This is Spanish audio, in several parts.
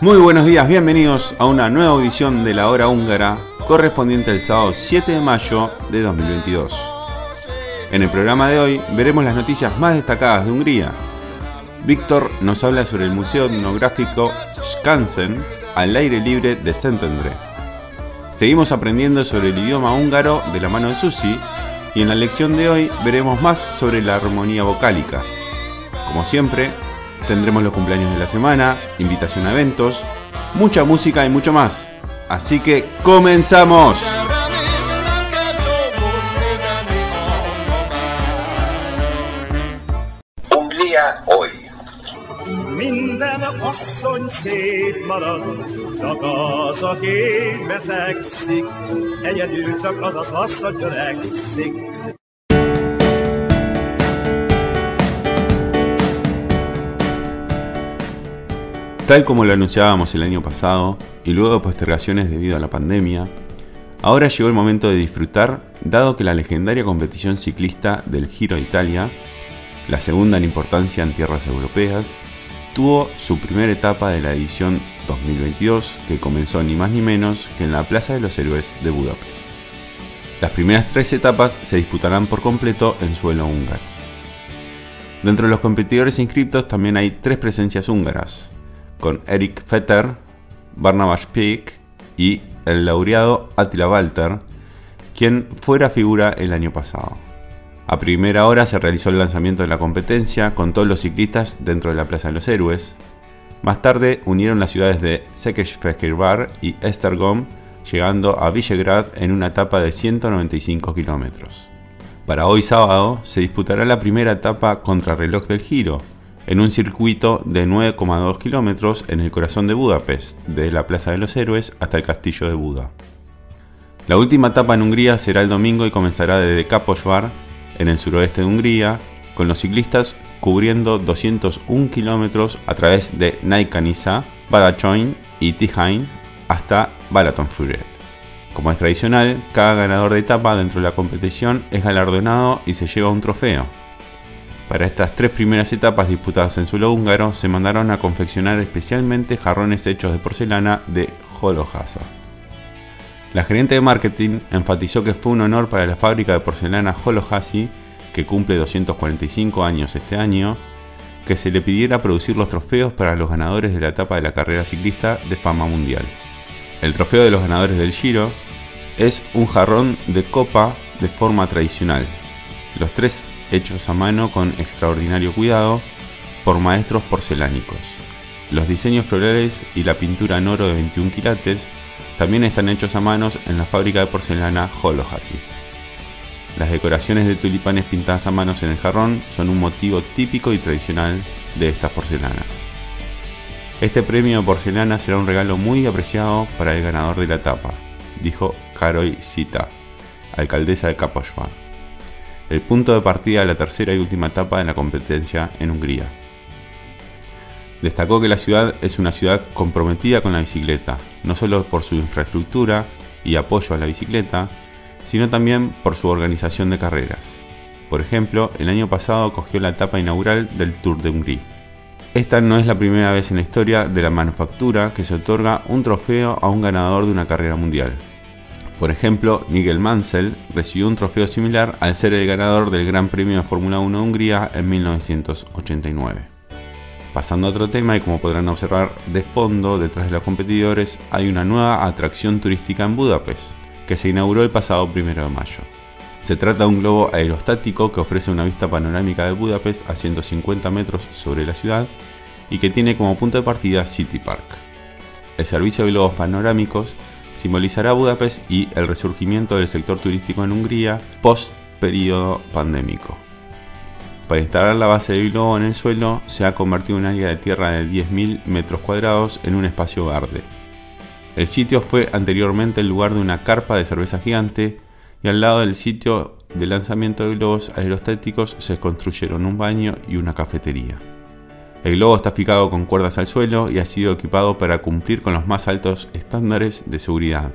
Muy buenos días, bienvenidos a una nueva edición de la hora húngara correspondiente al sábado 7 de mayo de 2022. En el programa de hoy veremos las noticias más destacadas de Hungría. Víctor nos habla sobre el Museo Etnográfico Skansen al aire libre de Szentendre. Seguimos aprendiendo sobre el idioma húngaro de la mano de Susi y en la lección de hoy veremos más sobre la armonía vocálica. Como siempre, tendremos los cumpleaños de la semana, invitación a eventos, mucha música y mucho más. Así que comenzamos. Törekszik. Tal como lo anunciábamos el año pasado y luego de postergaciones debido a la pandemia, ahora llegó el momento de disfrutar dado que la legendaria competición ciclista del Giro de Italia, la segunda en importancia en tierras europeas, tuvo su primera etapa de la edición 2022 que comenzó ni más ni menos que en la Plaza de los Héroes de Budapest. Las primeras tres etapas se disputarán por completo en suelo húngaro. Dentro de los competidores inscritos también hay tres presencias húngaras, con Eric Fetter, Barnabas Pick y el laureado Attila Walter, quien fuera figura el año pasado. A primera hora se realizó el lanzamiento de la competencia con todos los ciclistas dentro de la Plaza de los Héroes. Más tarde unieron las ciudades de Székesfehérvár y Esztergom, llegando a Visegrad en una etapa de 195 kilómetros. Para hoy sábado se disputará la primera etapa contrarreloj del Giro, en un circuito de 9,2 kilómetros en el corazón de Budapest, desde la Plaza de los Héroes hasta el Castillo de Buda. La última etapa en Hungría será el domingo y comenzará desde Kaposvár, en el suroeste de Hungría, con los ciclistas cubriendo 201 kilómetros a través de Naikanisa, Badajoz y Tihain hasta Balatonfuret. Como es tradicional, cada ganador de etapa dentro de la competición es galardonado y se lleva un trofeo. Para estas tres primeras etapas disputadas en suelo húngaro se mandaron a confeccionar especialmente jarrones hechos de porcelana de Holohasa. La gerente de marketing enfatizó que fue un honor para la fábrica de porcelana Holohasi, que cumple 245 años este año, que se le pidiera producir los trofeos para los ganadores de la etapa de la carrera ciclista de fama mundial. El trofeo de los ganadores del Giro es un jarrón de copa de forma tradicional, los tres hechos a mano con extraordinario cuidado por maestros porcelánicos. Los diseños florales y la pintura en oro de 21 quilates también están hechos a manos en la fábrica de porcelana Holohasi. Las decoraciones de tulipanes pintadas a manos en el jarrón son un motivo típico y tradicional de estas porcelanas. Este premio de porcelana será un regalo muy apreciado para el ganador de la etapa, dijo Karoy Sita, alcaldesa de Kaposvár el punto de partida de la tercera y última etapa de la competencia en Hungría. Destacó que la ciudad es una ciudad comprometida con la bicicleta, no solo por su infraestructura y apoyo a la bicicleta, sino también por su organización de carreras. Por ejemplo, el año pasado cogió la etapa inaugural del Tour de Hungría. Esta no es la primera vez en la historia de la manufactura que se otorga un trofeo a un ganador de una carrera mundial. Por ejemplo, Nigel Mansell recibió un trofeo similar al ser el ganador del Gran Premio de Fórmula 1 de Hungría en 1989. Pasando a otro tema y como podrán observar de fondo detrás de los competidores hay una nueva atracción turística en Budapest que se inauguró el pasado 1 de mayo. Se trata de un globo aerostático que ofrece una vista panorámica de Budapest a 150 metros sobre la ciudad y que tiene como punto de partida City Park. El servicio de globos panorámicos simbolizará Budapest y el resurgimiento del sector turístico en Hungría post período pandémico. Para instalar la base del globo en el suelo se ha convertido un área de tierra de 10.000 metros cuadrados en un espacio verde. El sitio fue anteriormente el lugar de una carpa de cerveza gigante y al lado del sitio de lanzamiento de globos aerostáticos se construyeron un baño y una cafetería. El globo está fijado con cuerdas al suelo y ha sido equipado para cumplir con los más altos estándares de seguridad,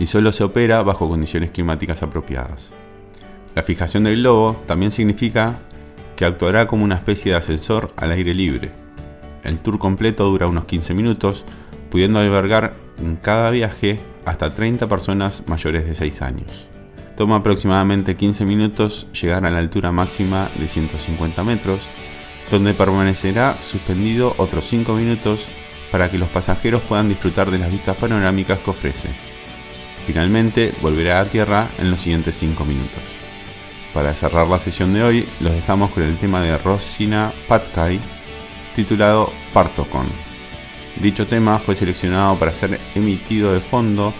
y solo se opera bajo condiciones climáticas apropiadas. La fijación del globo también significa que actuará como una especie de ascensor al aire libre. El tour completo dura unos 15 minutos, pudiendo albergar en cada viaje hasta 30 personas mayores de 6 años. Toma aproximadamente 15 minutos llegar a la altura máxima de 150 metros, donde permanecerá suspendido otros 5 minutos para que los pasajeros puedan disfrutar de las vistas panorámicas que ofrece. Finalmente volverá a tierra en los siguientes 5 minutos. Para cerrar la sesión de hoy, los dejamos con el tema de Rosina Patkai, titulado Partocon. Dicho tema fue seleccionado para ser emitido de fondo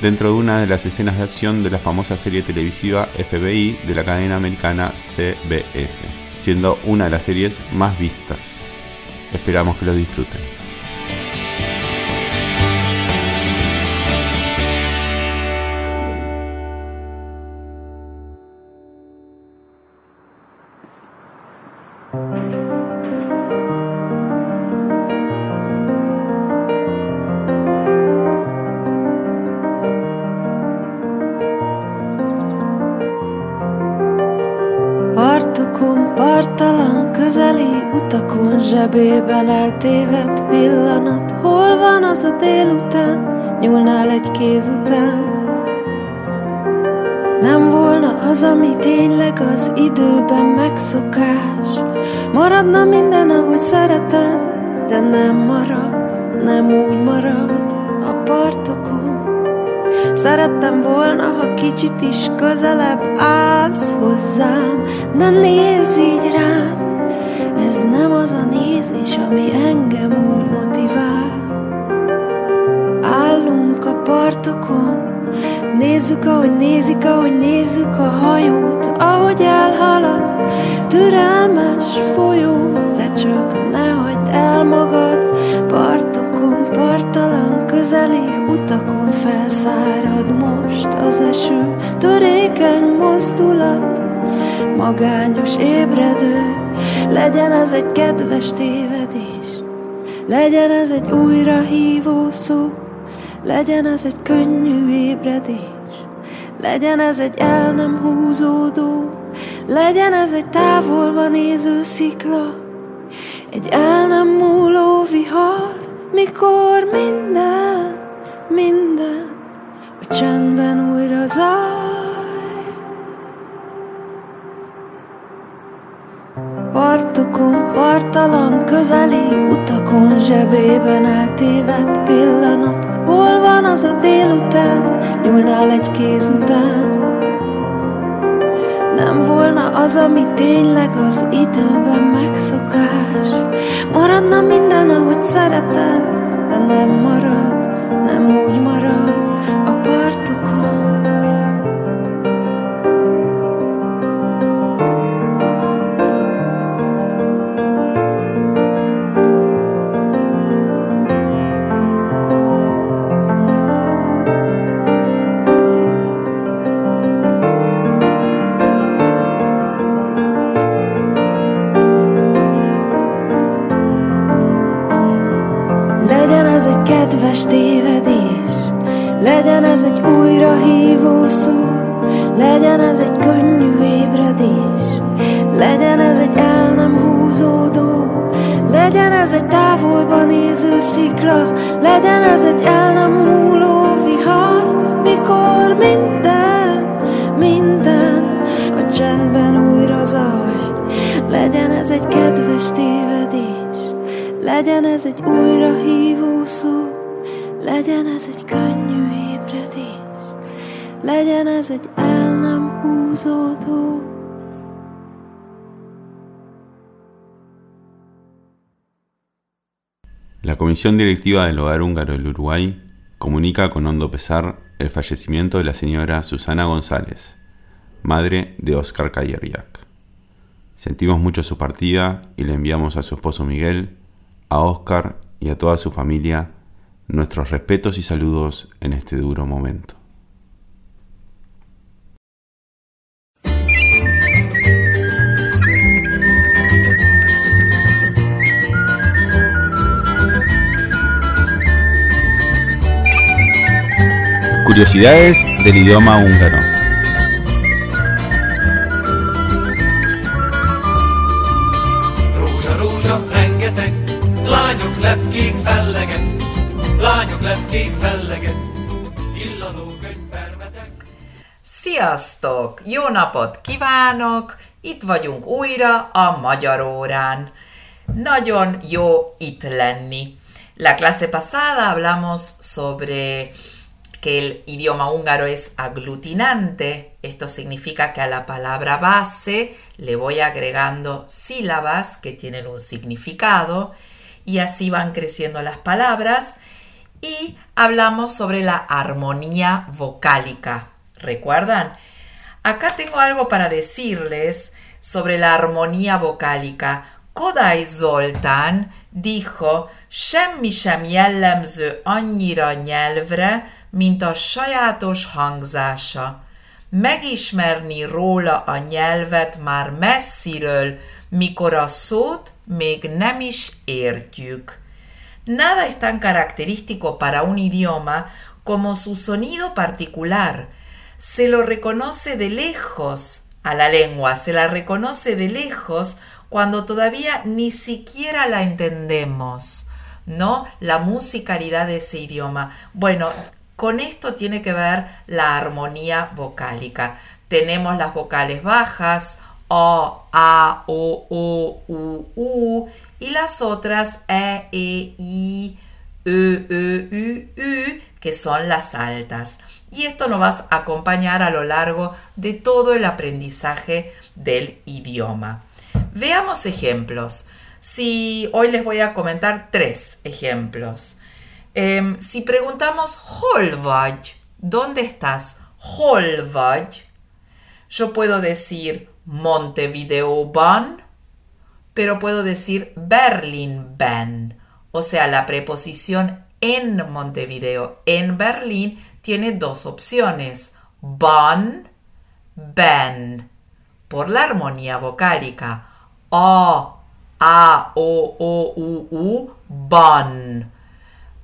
dentro de una de las escenas de acción de la famosa serie televisiva FBI de la cadena americana CBS, siendo una de las series más vistas. Esperamos que lo disfruten. Tényleg az időben megszokás. Maradna minden, ahogy szeretem, de nem marad, nem úgy marad a partokon. Szerettem volna, ha kicsit is közelebb állsz hozzám, de nézz így rám, ez nem az a nézés, ami engem úgy motivál. Állunk a partokon, nézzük, ahogy nézik, ahogy nézzük a hajót, ahogy elhalad, türelmes folyó, de csak ne hagyd el magad, partokon, partalan, közeli utakon felszárad most az eső, törékeny mozdulat, magányos ébredő, legyen ez egy kedves tévedés, legyen ez egy újra hívó szó, legyen ez egy könnyű ébredés, legyen ez egy el nem húzódó, legyen ez egy távolba néző szikla, egy el nem múló vihar, mikor minden, minden a csendben újra zaj. Partokon, partalan, közeli utakon, zsebében eltévedt pillanat. Hol van az a délután, nyúlnál egy kéz után? Nem volna az, ami tényleg az időben megszokás. Maradna minden, ahogy szeretem, de nem marad, nem úgy marad La Comisión Directiva del Hogar Húngaro del Uruguay comunica con hondo pesar el fallecimiento de la señora Susana González, madre de Oscar Cayeriak. Sentimos mucho su partida y le enviamos a su esposo Miguel, a Oscar y a toda su familia nuestros respetos y saludos en este duro momento. Curiosidades del idioma húngaro. Sziasztok! Jó napot kívánok! Itt vagyunk újra a Magyar órán. Nagyon jó itt lenni. La clase pasada hablamos sobre que el idioma húngaro es aglutinante. Esto significa que a la palabra base le voy agregando sílabas que tienen un significado y así van creciendo las palabras. Y hablamos sobre la armonía vocálica. ¿Recuerdan? Acá tengo algo para decirles sobre la armonía vocálica. Kodai Zoltán dijo, semmi sem jellemző nyelvre, mint a sajátos hangzása. Megismerni róla a nyelvet már messziről, mikor. Nada es tan característico para un idioma como su sonido particular. Se lo reconoce de lejos a la lengua, se la reconoce de lejos cuando todavía ni siquiera la entendemos, ¿no? La musicalidad de ese idioma. Bueno, con esto tiene que ver la armonía vocálica. Tenemos las vocales bajas, O, A, O, O, U, U, y las otras E, E, I, Ö, Ö, U, U, que son las altas. Y esto nos va a acompañar a lo largo de todo el aprendizaje del idioma. Veamos ejemplos. Si hoy les voy a comentar tres ejemplos. Em, si preguntamos Holvaj, ¿dónde estás? Holvaj. Yo puedo decir Montevideo-ban, pero puedo decir Berlin-ben. O sea, la preposición en Montevideo, en Berlín, tiene dos opciones. Ban, ben. Por la armonía vocálica. O, A, O, O, U, U, ban.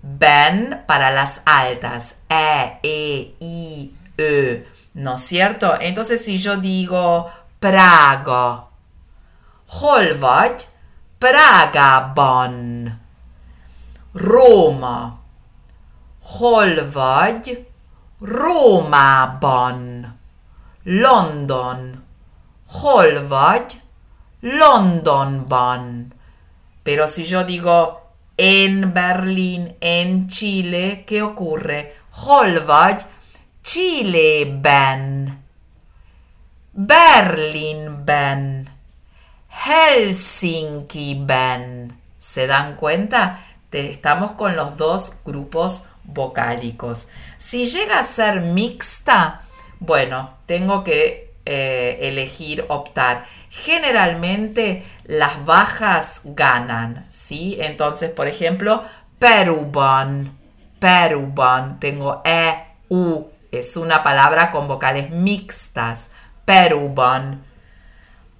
Ben para las altas. E, E, I, Ö. ¿No es cierto? Entonces si yo digo Praga. Hol vagy? Prágában. Róma. Hol vagy? Rómában. London. Hol vagy? Londonban. Pero si yo digo en Berlín, en Chile, ¿qué ocurre? Hol vagy? Chileben. Berlinben. Helsinkiben. ¿Se dan cuenta? Estamos con los dos grupos vocálicos. Si llega a ser mixta, bueno, tengo que eh, elegir, optar. Generalmente las bajas ganan, ¿sí? Entonces, por ejemplo, Peruban, Peruban, tengo E, U, es una palabra con vocales mixtas, Peruban.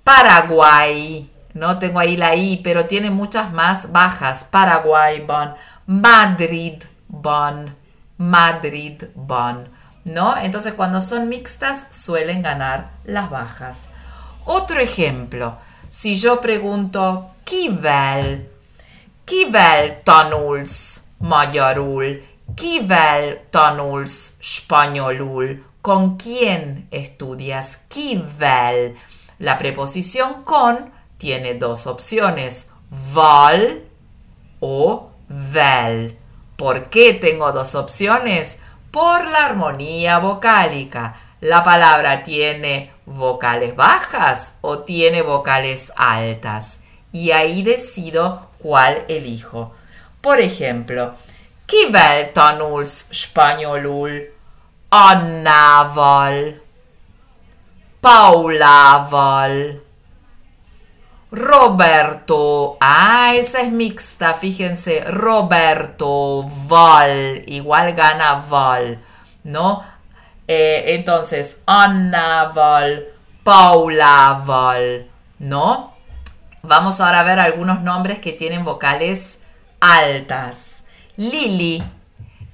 Paraguay, no tengo ahí la I, pero tiene muchas más bajas. Paraguay, bon. Madrid, bon. Madrid, bon. ¿No? Entonces, cuando son mixtas, suelen ganar las bajas. Otro ejemplo, si yo pregunto, kivel, kivel tanulsz magyarul, kivel tanulsz spanyolul, ¿con quién estudias? Kivel. La preposición con tiene dos opciones, val o vel. ¿Por qué tengo dos opciones? Por la armonía vocálica. La palabra tiene vocales bajas o tiene vocales altas. Y ahí decido cuál elijo. Por ejemplo, kivel tanulsz spanyolul? Annával, Paulával, Roberto. Ah, esa es mixta, fíjense. Roberto, Val, igual gana Val, ¿no? Eh, entonces, Anna Val, Paula Val, ¿no? Vamos ahora a ver algunos nombres que tienen vocales altas. Lili,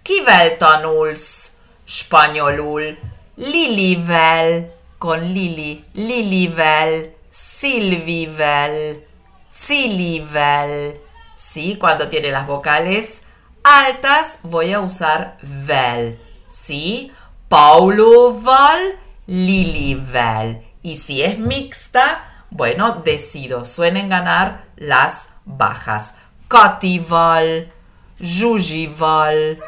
kivel tanulsz spanyolul? Lilivel, con Lili, Lilivel, Silvivel, Cilivel. ¿Sí? Cuando tiene las vocales altas voy a usar vel. ¿Sí? Pauloval, Lilivel. Y si es mixta, bueno, decido. Suelen ganar las bajas. Catival, Jujival,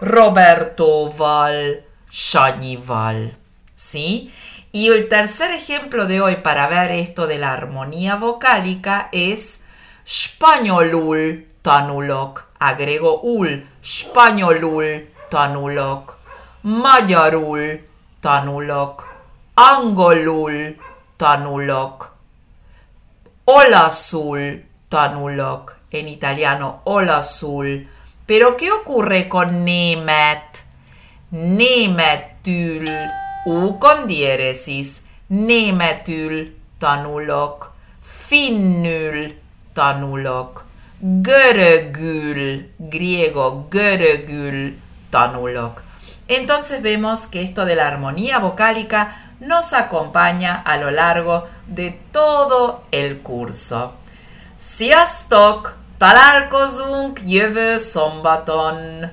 Robertoval, Sanyival. ¿Sí? Y el tercer ejemplo de hoy para ver esto de la armonía vocálica es Spanyolul tanulok. Agrego ul. Spanyolul tanulok. Magyarul tanulok. Angolul tanulok. Olaszul tanulok. En italiano, olaszul. Pero ¿qué ocurre con német? Németül. U con diéresis. Németül tanulok. Finnül tanulok. Görögül, griego, görögül tanulok. Entonces vemos que esto de la armonía vocálica nos acompaña a lo largo de todo el curso. Sziasztok! Találkozunk jövő szombaton!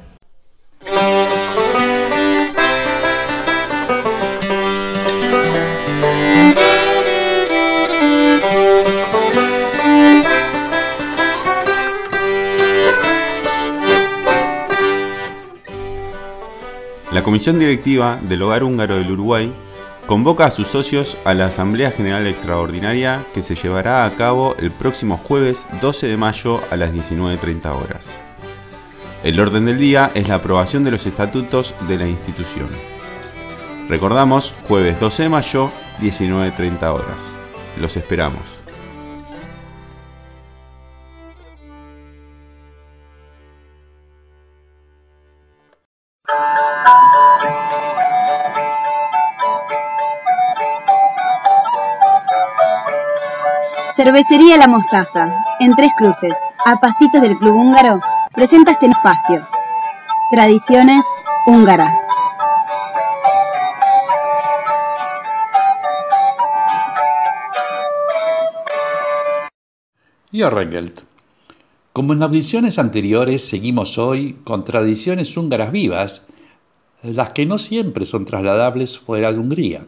La Comisión Directiva del Hogar Húngaro del Uruguay convoca a sus socios a la Asamblea General Extraordinaria que se llevará a cabo el próximo jueves 12 de mayo a las 19.30 horas. El orden del día es la aprobación de los estatutos de la institución. Recordamos, jueves 12 de mayo, 19.30 horas. Los esperamos. Cervecería La Mostaza, en Tres Cruces, a pasitos del Club Húngaro, presenta este espacio. Tradiciones húngaras. Jorrengeld. Como en las visiones anteriores, seguimos hoy con tradiciones húngaras vivas, las que no siempre son trasladables fuera de Hungría.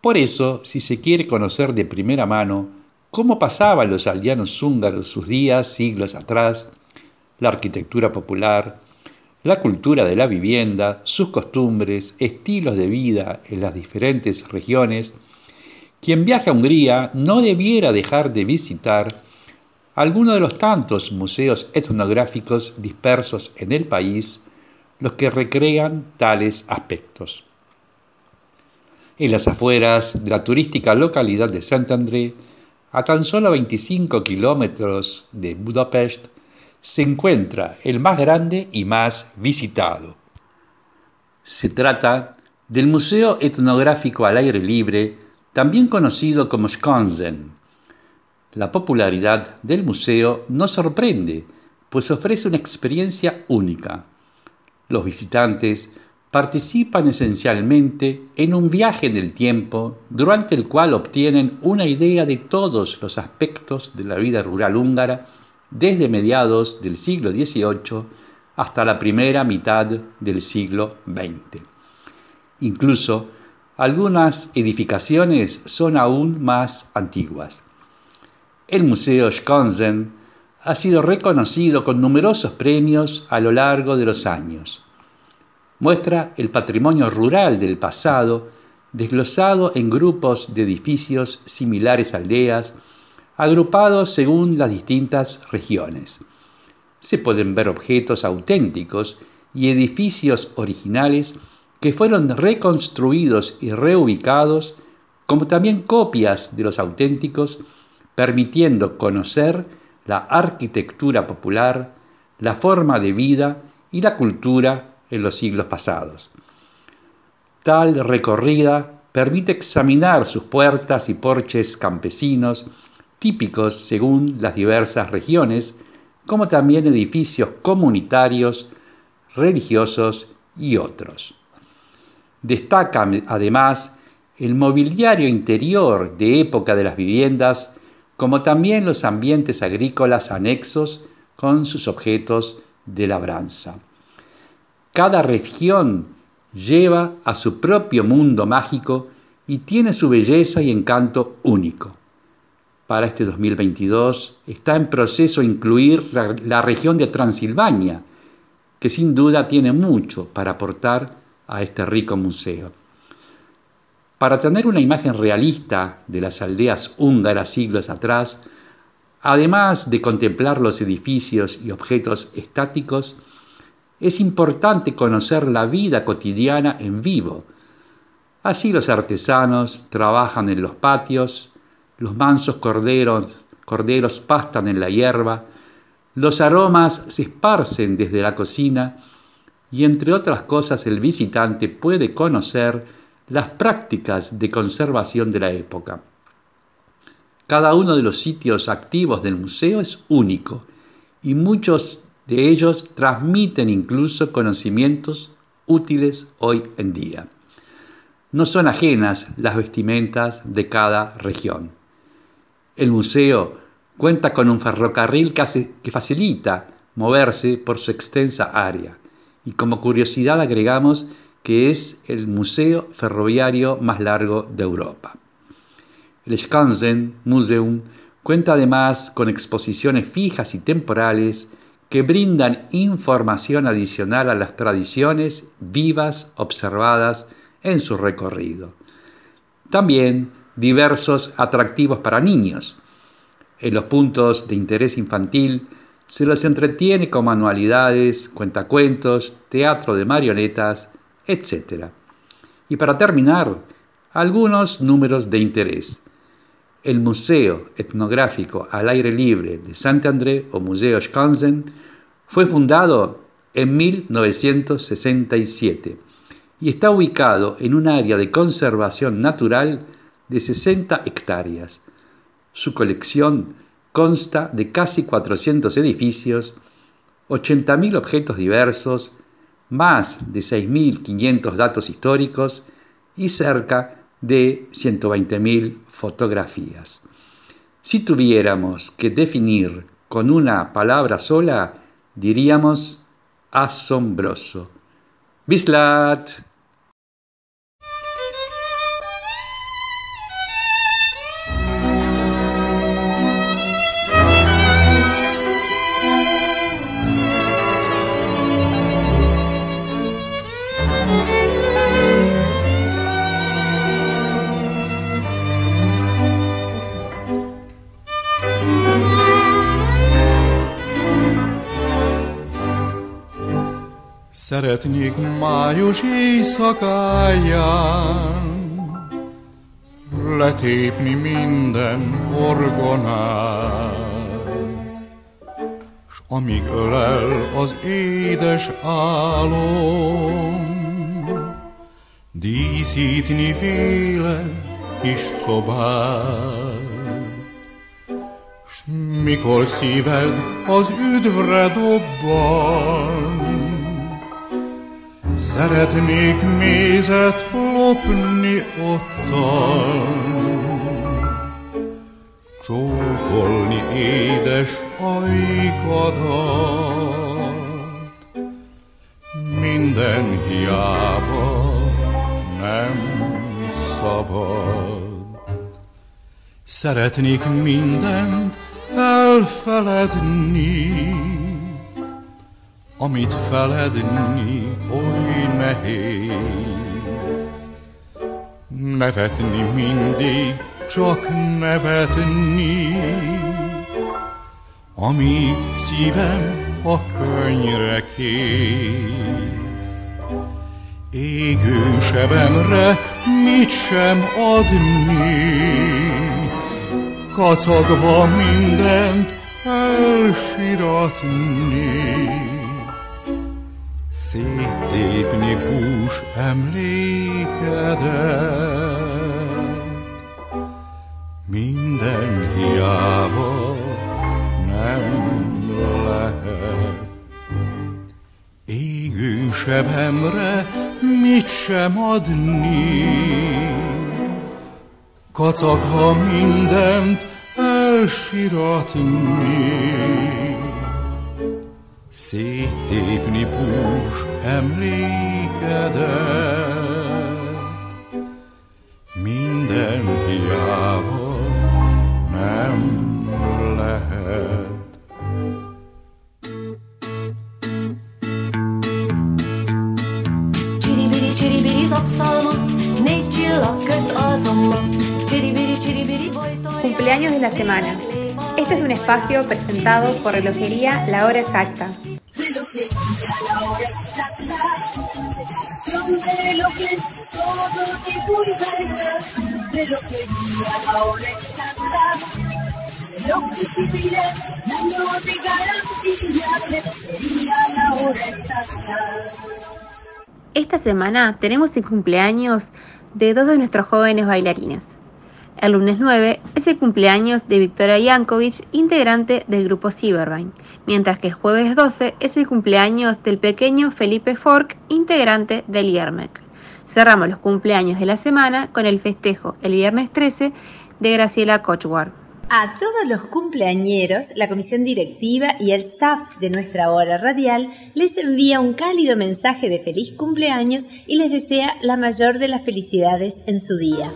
Por eso, si se quiere conocer de primera mano cómo pasaban los aldeanos húngaros sus días siglos atrás, la arquitectura popular, la cultura de la vivienda, sus costumbres, estilos de vida en las diferentes regiones, quien viaja a Hungría no debiera dejar de visitar alguno de los tantos museos etnográficos dispersos en el país, los que recrean tales aspectos. En las afueras de la turística localidad de Sant André, a tan solo 25 kilómetros de Budapest, se encuentra el más grande y más visitado. Se trata del Museo Etnográfico al Aire Libre, también conocido como Skonsen. La popularidad del museo no sorprende, pues ofrece una experiencia única. Los visitantes participan esencialmente en un viaje en el tiempo durante el cual obtienen una idea de todos los aspectos de la vida rural húngara desde mediados del siglo XVIII hasta la primera mitad del siglo XX. Incluso algunas edificaciones son aún más antiguas. El Museo Skonsen ha sido reconocido con numerosos premios a lo largo de los años muestra el patrimonio rural del pasado desglosado en grupos de edificios similares a aldeas, agrupados según las distintas regiones. se pueden ver objetos auténticos y edificios originales que fueron reconstruidos y reubicados, como también copias de los auténticos, permitiendo conocer la arquitectura popular, la forma de vida y la cultura en los siglos pasados. Tal recorrida permite examinar sus puertas y porches campesinos, típicos según las diversas regiones, como también edificios comunitarios, religiosos y otros. Destaca además el mobiliario interior de época de las viviendas, como también los ambientes agrícolas anexos con sus objetos de labranza. Cada región lleva a su propio mundo mágico y tiene su belleza y encanto único. Para este 2022 está en proceso incluir la, región de Transilvania, que sin duda tiene mucho para aportar a este rico museo. Para tener una imagen realista de las aldeas húngaras siglos atrás, además de contemplar los edificios y objetos estáticos, es importante conocer la vida cotidiana en vivo. Así los artesanos trabajan en los patios, los mansos corderos, corderos pastan en la hierba, los aromas se esparcen desde la cocina y entre otras cosas el visitante puede conocer las prácticas de conservación de la época. Cada uno de los sitios activos del museo es único y muchos de ellos transmiten incluso conocimientos útiles hoy en día. No son ajenas las vestimentas de cada región. El museo cuenta con un ferrocarril que facilita moverse por su extensa área. Y como curiosidad agregamos que es el museo ferroviario más largo de Europa. El Skansen Museum cuenta además con exposiciones fijas y temporales que brindan información adicional a las tradiciones vivas observadas en su recorrido. También diversos atractivos para niños. En los puntos de interés infantil se los entretiene con manualidades, cuentacuentos, teatro de marionetas, etc. Y para terminar, algunos números de interés. El Museo Etnográfico al Aire Libre de Saint-André o Museo Skansen fue fundado en 1967 y está ubicado en un área de conservación natural de 60 hectáreas. Su colección consta de casi 400 edificios, 80.000 objetos diversos, más de 6.500 datos históricos y cerca de 120.000 fotografías. Si tuviéramos que definir con una palabra sola, diríamos asombroso. Bislat. Szeretnék május éjszakáján letépni minden orgonát, s amíg ölel az édes álom, díszítni véle kis szobát. S mikor szíved az üdvre dobban, Szeretnék mézet lopni ottan, Csókolni édes ajkadat. Minden hiába nem szabad. Szeretnék mindent elfeledni, amit feledni oly nehéz. Nevetni mindig, csak nevetni, amíg szívem a könnyre kész. Égő sebemre mit sem adni, kacagva mindent elsiratni. Széttépni bús emlékedet, minden hiába nem lehet. Égő sebemre mit sem adni, kacagva mindent elsiratni. Széttépni bús emlékedet, minden hiába nem lehet. Csiribiri, csiribiri, zapszalma, négy csillag köz alzomba. Csiribiri, csiribiri, bojtolja. Cumpleaños de la semana. Este es un espacio presentado por Relojería La Hora Exacta. Esta semana tenemos el cumpleaños de dos de nuestros jóvenes bailarines. El lunes 9 es el cumpleaños de Victoria Yankovic, integrante del grupo Cybervine, mientras que el jueves 12 es el cumpleaños del pequeño Felipe Fork, integrante del IERMEC. Cerramos los cumpleaños de la semana con el festejo el viernes 13 de Graciela Kochwar. A todos los cumpleañeros, la comisión directiva y el staff de nuestra hora radial les envía un cálido mensaje de feliz cumpleaños y les desea la mayor de las felicidades en su día.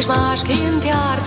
És másként járt